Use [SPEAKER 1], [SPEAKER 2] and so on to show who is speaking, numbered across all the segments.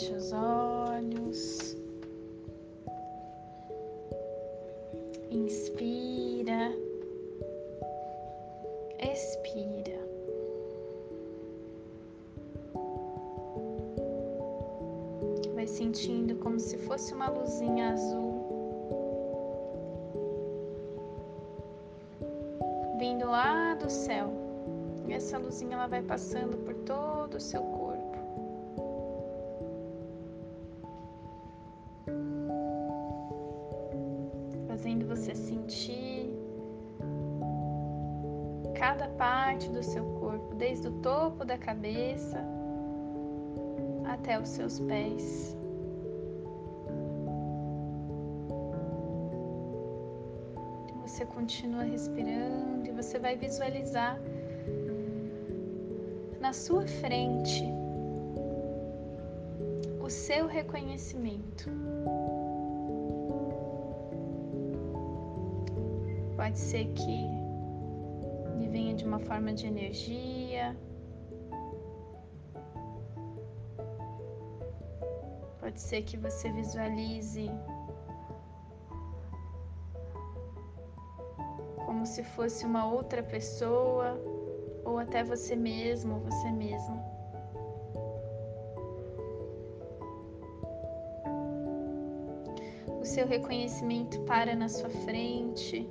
[SPEAKER 1] Fecha os olhos. Inspira. Expira. Vai sentindo como se fosse uma luzinha azul vindo lá do céu. E essa luzinha ela vai passando por todo o seu corpo. Sentir cada parte do seu corpo, desde o topo da cabeça até os seus pés. Você continua respirando e você vai visualizar na sua frente o seu reconhecimento. Pode ser que ele venha de uma forma de energia, pode ser que você visualize como se fosse uma outra pessoa ou até você mesmo, você mesma. O seu reconhecimento para na sua frente.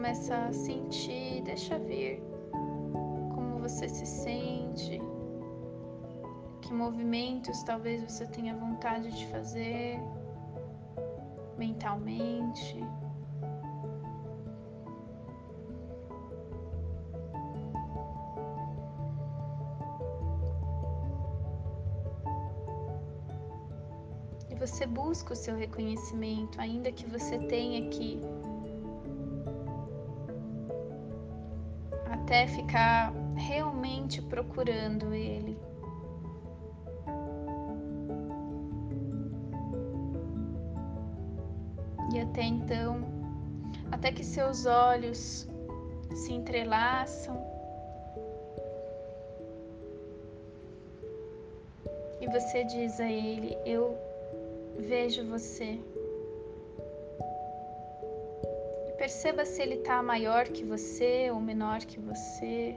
[SPEAKER 1] Começa a sentir, deixa vir como você se sente, que movimentos talvez você tenha vontade de fazer mentalmente. Você busca o seu reconhecimento, ainda que você tenha que até ficar realmente procurando ele. E até então, até que seus olhos se entrelaçam e você diz a ele: Eu vejo você. Perceba se ele está maior que você ou menor que você.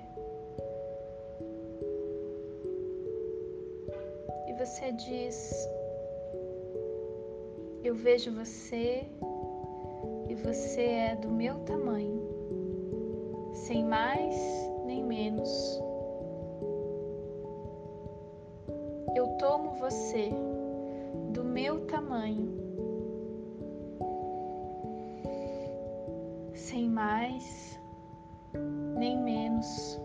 [SPEAKER 1] E você diz: eu vejo você e você é do meu tamanho, sem mais nem menos. Eu tomo você do meu tamanho, nem menos.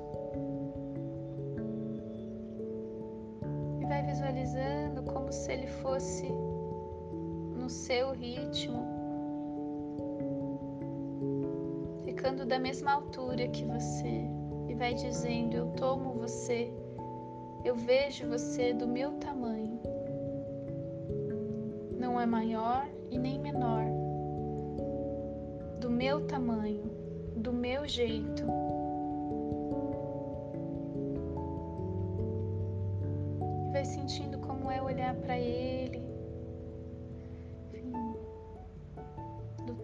[SPEAKER 1] E vai visualizando como se ele fosse no seu ritmo, ficando da mesma altura que você, e vai dizendo: Eu tomo você, eu vejo você do meu tamanho. Não é maior e nem menor, do meu tamanho, do meu jeito. Vai sentindo como é olhar para ele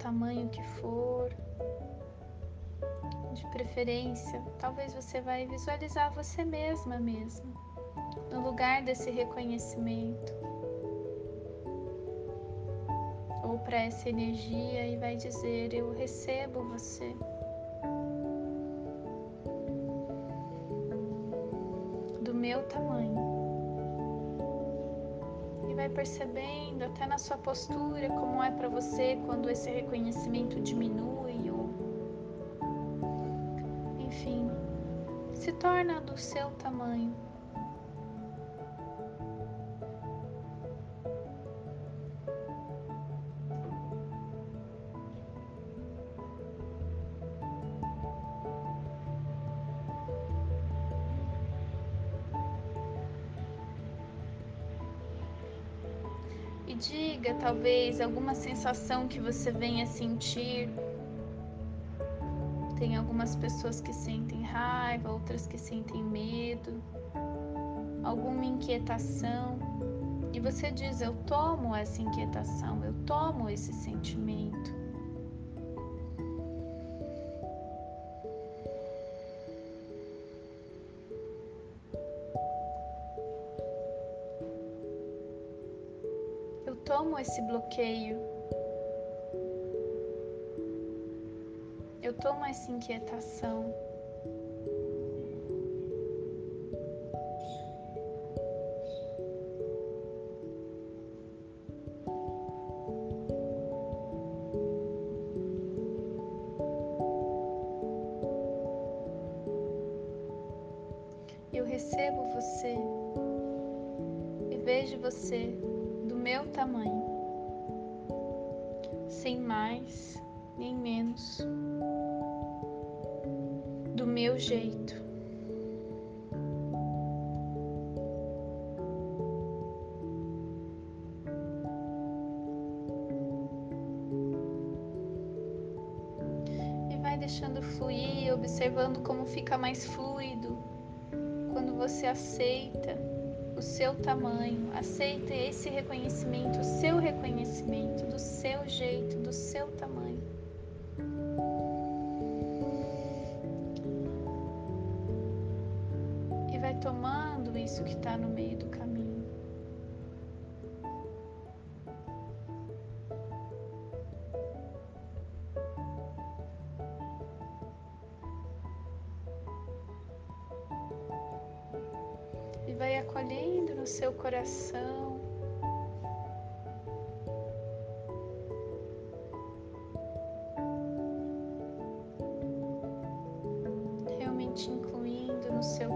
[SPEAKER 1] tamanho que for, de preferência, talvez você vai visualizar você mesma mesmo, no lugar desse reconhecimento. Ou para essa energia e vai dizer: Eu recebo você. Percebendo até na sua postura como é para você quando esse reconhecimento diminui ou enfim, se torna do seu tamanho. E diga talvez alguma sensação que você venha sentir Tem algumas pessoas que sentem raiva, outras que sentem medo, alguma inquietação. E você diz: Eu tomo essa inquietação, eu tomo esse sentimento. Tomo esse bloqueio. Eu tomo essa inquietação. recebo você e vejo você do meu tamanho, sem mais nem menos, do meu jeito. E vai deixando fluir, observando como fica mais fluido você aceita o seu tamanho, aceita esse reconhecimento, o seu reconhecimento, do seu jeito, do seu tamanho. E vai tomando isso que está no meio do caminho. Acolhendo no seu coração. Realmente incluindo no seu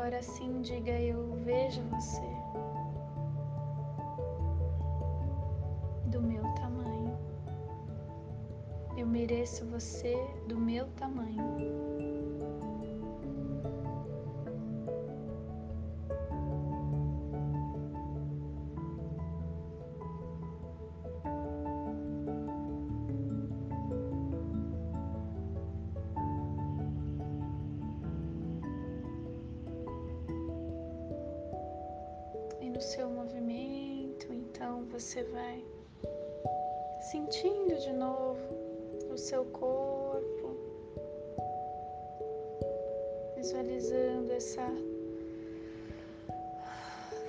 [SPEAKER 1] agora sim diga: Eu vejo você do meu tamanho. Eu mereço você do meu tamanho. O seu movimento, então você vai sentindo de novo o seu corpo, visualizando essa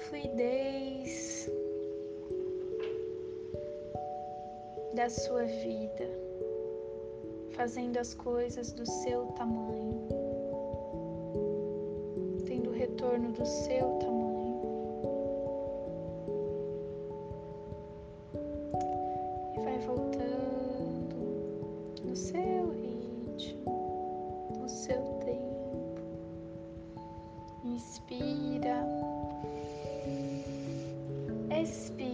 [SPEAKER 1] fluidez da sua vida, fazendo as coisas do seu tamanho, tendo o retorno do seu tamanho. Inspira. Expira.